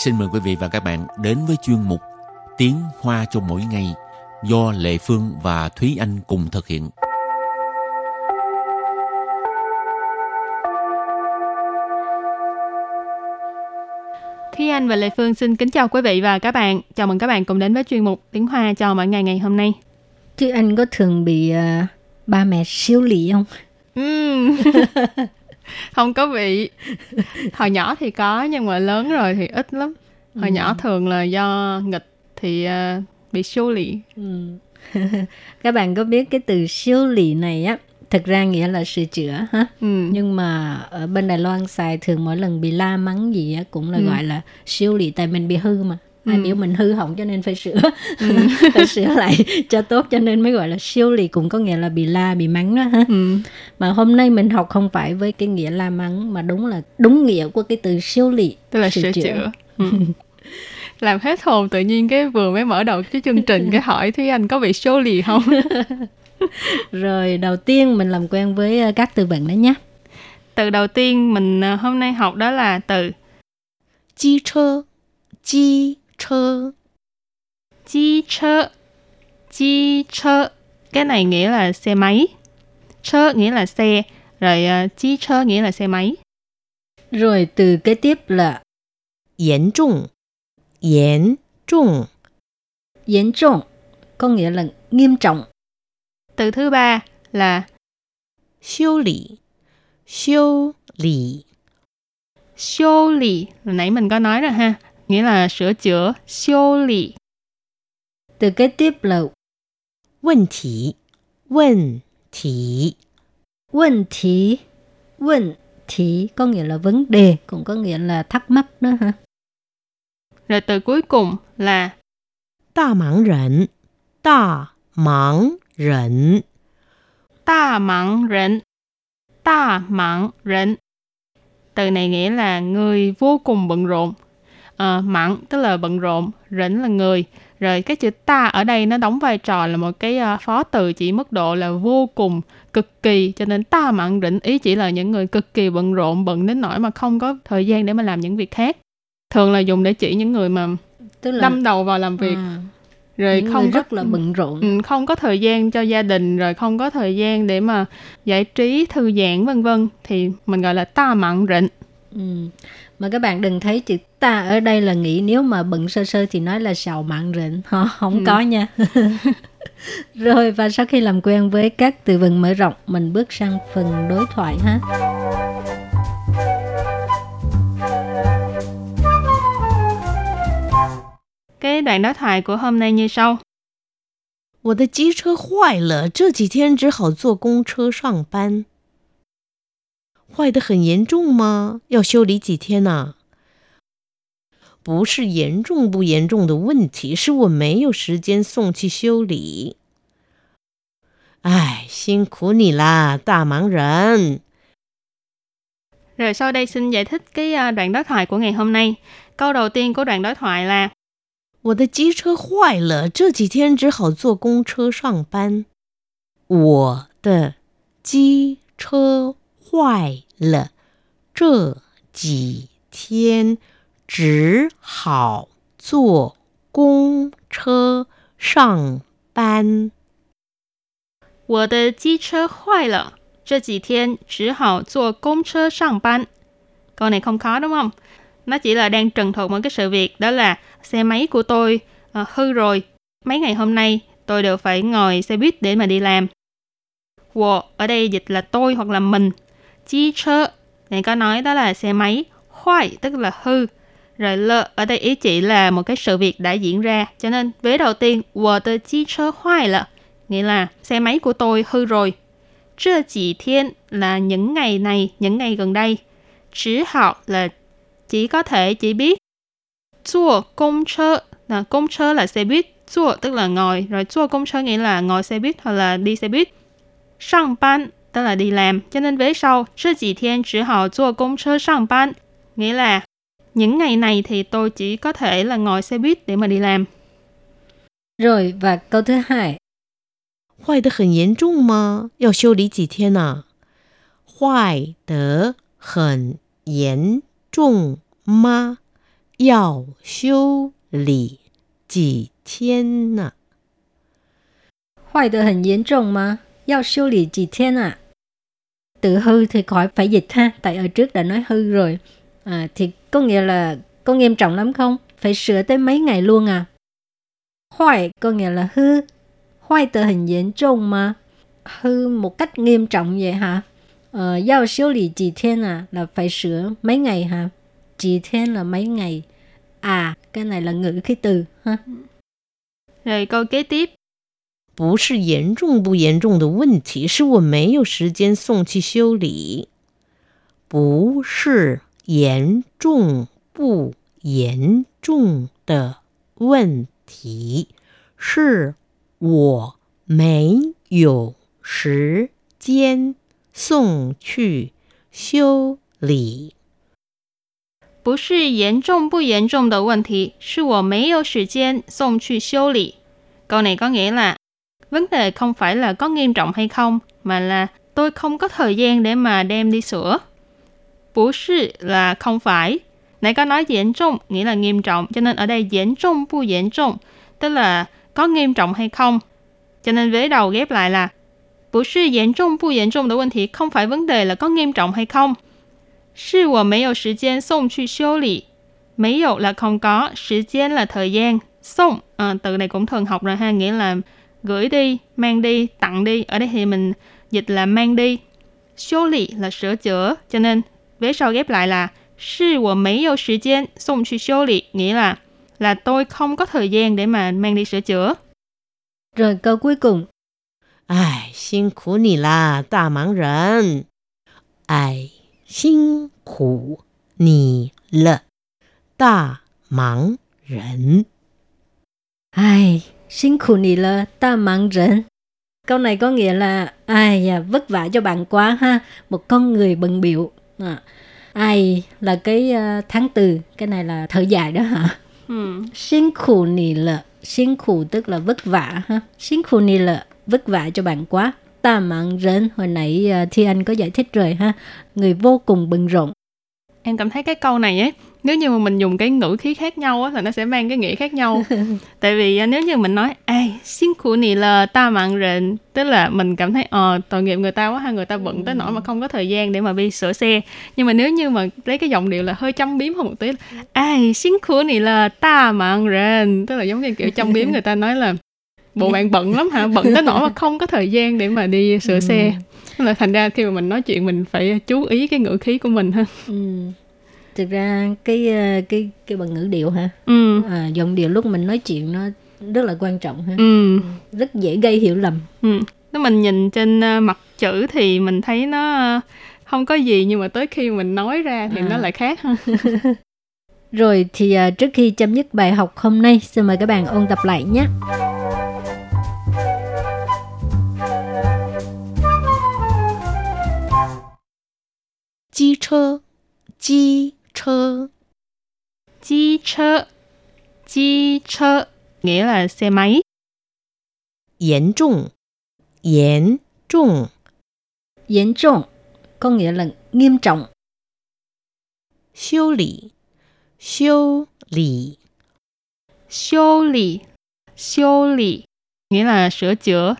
xin mời quý vị và các bạn đến với chuyên mục Tiếng Hoa cho mỗi ngày do Lệ Phương và Thúy Anh cùng thực hiện. Thúy Anh và Lệ Phương xin kính chào quý vị và các bạn. Chào mừng các bạn cùng đến với chuyên mục Tiếng Hoa cho mỗi ngày ngày hôm nay. Thúy Anh có thường bị uh, ba mẹ siêu lì không? Ừm. không có bị. Hồi nhỏ thì có nhưng mà lớn rồi thì ít lắm. Hồi Ừ. nhỏ thường là do nghịch thì uh, bị siêu lì. Ừ. Các bạn có biết cái từ siêu lì này á, thực ra nghĩa là sửa chữa ha. Ừ. Nhưng mà ở bên Đài Loan xài thường mỗi lần bị la mắng gì á cũng là Ừ. gọi là siêu lì tại mình bị hư mà. Ai Ừ. biểu mình hư hỏng cho nên phải sửa phải sửa lại cho tốt cho nên mới gọi là siêu lì cũng có nghĩa là bị la bị mắng đó ha Ừ. mà hôm nay mình học không phải với cái nghĩa la mắng mà đúng là đúng nghĩa của cái từ siêu lì Tức là sửa chữa. Ừ. Làm hết hồn tự nhiên cái vừa mới mở đầu cái chương trình cái hỏi Thúy Anh có bị siêu lì không? Rồi đầu tiên mình làm quen với ờ, các từ vựng đó nhé. từ đầu tiên mình ờ, hôm nay học đó là từ 机车，机车， chi chơ chi chơ cái này nghĩa là xe máy chơ nghĩa là xe rồi uh, chi chơ nghĩa là xe máy Rồi từ kế tiếp là 严重，严重， 严trọng, có nghĩa là nghiêm trọng. từ thứ ba là 修理，修理， siêu lì hồi nãy mình có nói rồi ha nghĩa là sửa chữa, 修理. Từ kế tiếp là vấn thị, vấn thị, vấn thị, vấn thị có nghĩa là vấn đề, cũng có nghĩa là thắc mắc đó hả? Rồi từ cuối cùng là đa mạng rẩn, đa mạng rẩn, đa mạng rẩn, đa mạng rẩn. Từ này nghĩa là người vô cùng bận rộn, à, mặn tức là bận rộn rịnh là người. Rồi cái chữ ta ở đây nó đóng vai trò là một cái à, phó từ chỉ mức độ là vô cùng cực kỳ cho nên ta mặn rịnh ý chỉ là những người cực kỳ bận rộn bận đến nỗi mà không có thời gian để mà làm những việc khác. Thường là dùng để chỉ những người mà Tức là đâm đầu vào làm việc. À, rồi những không có rất là bận rộn. Ừ, không có thời gian cho gia đình rồi không có thời gian để mà giải trí thư giãn vân vân. Thì mình gọi là ta mặn rịnh Ừ. Mà các bạn đừng thấy chữ ta ở đây là nghĩ nếu mà bận sơ sơ thì nói là sào mặn rịnh. Họ không Ừ. có nha. Rồi và sau khi làm quen với các từ vựng mở rộng, mình bước sang phần đối thoại ha. cái đoạn đối thoại của hôm nay như sau 我的机车坏了，这几天只好坐公车上班。 坏的很严重吗？要修理几天呢、不是严重不严重的问题，是我没有时间送去修理。哎，辛苦你啦，大忙人！ rồi sau đây xin giải thích cái à, đoạn đối thoại của ngày hôm nay câu đầu tiên của đoạn đối thoại là 我的机车坏了，这几天只好坐公车上班。我的机车 坏了，这几天只好坐公车上班。我的机车坏了这几天只好坐公车上班 câu này không khó đúng không nó chỉ là đang trần thuật một cái sự việc đó là xe máy của tôi à, hư rồi mấy ngày hôm nay tôi đều phải ngồi xe buýt để mà đi làm wo ở đây dịch là tôi hoặc là mình chi chơ này, có nói đó là xe máy, hoài, tức là hư. Rồi lơ ở đây ý chỉ là một cái sự việc đã diễn ra. Cho nên, vế đầu tiên của chi chơ hoài là nghĩa là, xe máy của tôi hư rồi. Chưa chỉ thiên là những ngày này, những ngày gần đây. Chỉ học là chỉ có thể chỉ biết chua công chơ là công chơ là xe buýt. Chua tức là ngồi. Rồi chua công chơ nghĩa là ngồi xe buýt hoặc là đi xe buýt. Sang ban tức là đi làm. Cho nên vế sau, 这几天只好坐公车上班 nghĩa là những ngày này thì tôi chỉ có thể là ngồi xe buýt để mà đi làm. Rồi và câu thứ hai, 坏的很严重吗？要修理几天呢、坏的很严重吗？ 要修理几天呢？坏的很严重吗？要修理几天à? Từ hư thì khỏi phải dịch ha, tại ở trước đã nói hư rồi. À, thì có nghĩa là có nghiêm trọng lắm không? Phải sửa tới mấy ngày luôn à? Hoài có nghĩa là hư. Hoài tờ trông mà. Hư một cách nghiêm trọng vậy hả? Ờ, giao siêu lý chỉ thiên à? Là phải sửa mấy ngày hả? Chỉ thiên là mấy ngày. À, cái này là ngữ khí từ ha. Rồi câu kế tiếp. 不是严重不严重的问题，是我没有时间送去修理。不是严重不严重的问题，是我没有时间送去修理。不是严重不严重的问题，是我没有时间送去修理。Câu này có nghĩa là vấn đề không phải là có nghiêm trọng hay không, mà là tôi không có thời gian để mà đem đi sửa. Bú sư là không phải. Nãy có nói diễn trọng nghĩa là nghiêm trọng, cho nên ở đây diễn trọng bu diễn trọng, tức là có nghiêm trọng hay không. Cho nên vế đầu ghép lại là bú sư diễn trọng bu diễn trọng 的问题 không phải vấn đề là có nghiêm trọng hay không. 是我没有时间送去修理。没有 là không có, 时间 là thời gian,送à, từ này cũng thường học rồi ha, nghĩa là gửi đi, mang đi, tặng đi. Ở đây thì mình dịch là mang đi.修理 là sửa chữa, cho nên vế sau ghép lại là 是我没有时间送去修理, nghĩa là là tôi không có thời gian để mà mang đi sửa chữa. Rồi câu cuối cùng. 哎，辛苦你啦，大忙人！哎，辛苦你了，大忙人！ Ai, xin khổ nì là ta mang rẫn. Câu này có nghĩa là ai à, vất vả cho bạn quá ha. Một con người bận biểu. À, ai là cái uh, tháng từ, cái này là thời dài đó hả? Ừ. Xin khổ nì là, xin khổ tức là vất vả ha. Xin khổ nì là vất vả cho bạn quá. Ta mang rẫn, hồi nãy uh, Thi Anh có giải thích rồi ha. Người vô cùng bận rộn em cảm thấy cái câu này ấy nếu như mà mình dùng cái ngữ khí khác nhau á thì nó sẽ mang cái nghĩa khác nhau. Tại vì à, nếu như mình nói ai xin của nì là ta mạng rện tức là mình cảm thấy ờ tội nghiệp người ta quá hay người ta bận tới nỗi mà ừ. không có thời gian để mà đi sửa xe. Nhưng mà nếu như mà lấy cái giọng điệu là hơi châm biếm hơn một tí ai ừ. xin của nì là ta mạng rện tức là giống như kiểu châm biếm người ta nói là bộ bạn bận lắm hả, bận tới nỗi mà không có thời gian để mà đi sửa xe. Nên là thành ra khi mà mình nói chuyện mình phải chú ý cái ngữ khí của mình ha. Ừ. Thực ra cái uh, cái cái bằng ngữ điệu ha. Ừ. À, giọng điệu lúc mình nói chuyện nó rất là quan trọng ha. Ừ. Rất dễ gây hiểu lầm. Ừ. Nếu mình nhìn trên uh, mặt chữ thì mình thấy nó uh, không có gì nhưng mà tới khi mình nói ra thì À. nó lại khác ha. Rồi thì trước khi chấm dứt bài học hôm nay, xin mời các bạn ôn tập lại nhé. 机车，机车， Chi chơ, chi chơ nghĩa là xe máy. 严重，严重， 严trọng có nghĩa là nghiêm trọng. 修理，修理， Siêu lì, siêu lì nghĩa là sửa chữa.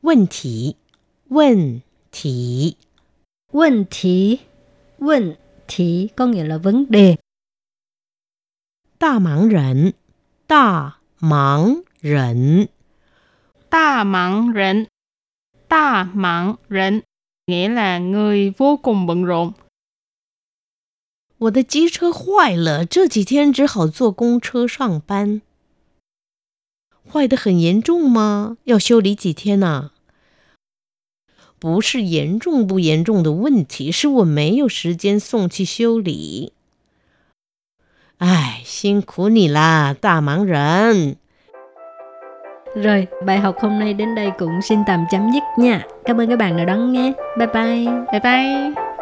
问题，问题， Vấn题, vấn题có nghĩa là vấn đề. 大忙人，大忙人， Ta mạng rịnh, ta mạng rịnh nghĩa là người vô cùng bận rộn. 我的机车坏了，这几天只好坐公车上班。坏的很严重吗？要修理几天呢、 不是严重不严重的问题，是我没有时间送去修理。哎，辛苦你啦，大忙人！ Rồi, bài học hôm nay đến đây cũng xin tạm chấm dứt nha. Cảm ơn các bạn đã đón nghe. Bye bye. Bye bye.